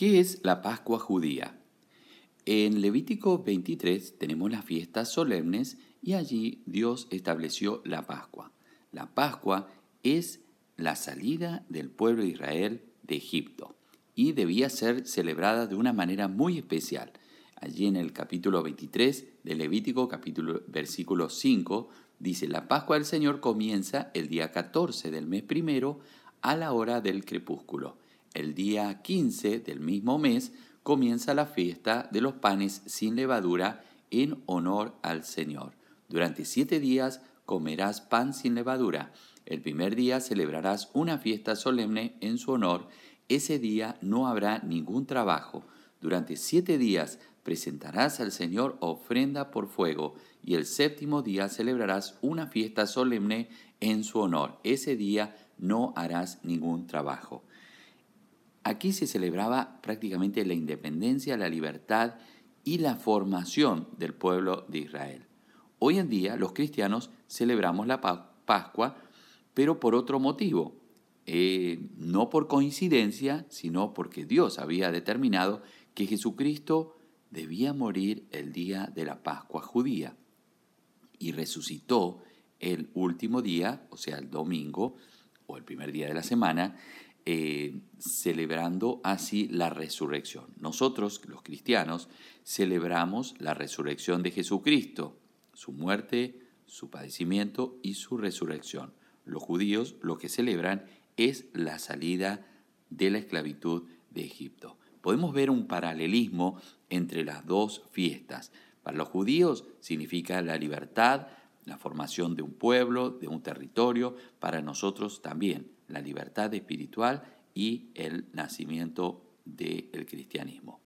¿Qué es la Pascua judía? En Levítico 23 tenemos las fiestas solemnes y allí Dios estableció la Pascua. La Pascua es la salida del pueblo de Israel de Egipto y debía ser celebrada de una manera muy especial. Allí en el capítulo 23 de Levítico, capítulo, versículo 5, dice, la Pascua del Señor comienza el día 14 del mes primero a la hora del crepúsculo. El día 15 del mismo mes comienza la fiesta de los panes sin levadura en honor al Señor. Durante siete días comerás pan sin levadura. El primer día celebrarás una fiesta solemne en su honor. Ese día no habrá ningún trabajo. Durante siete días presentarás al Señor ofrenda por fuego y el séptimo día celebrarás una fiesta solemne en su honor. Ese día no harás ningún trabajo. Aquí se celebraba prácticamente la independencia, la libertad y la formación del pueblo de Israel. Hoy en día los cristianos celebramos la Pascua, pero por otro motivo, eh, no por coincidencia, sino porque Dios había determinado que Jesucristo debía morir el día de la Pascua judía y resucitó el último día, o sea, el domingo o el primer día de la semana, eh, celebrando así la resurrección. Nosotros, los cristianos, celebramos la resurrección de Jesucristo, su muerte, su padecimiento y su resurrección. Los judíos lo que celebran es la salida de la esclavitud de Egipto. Podemos ver un paralelismo entre las dos fiestas. Para los judíos significa la libertad, la formación de un pueblo, de un territorio, para nosotros también la libertad espiritual y el nacimiento del cristianismo.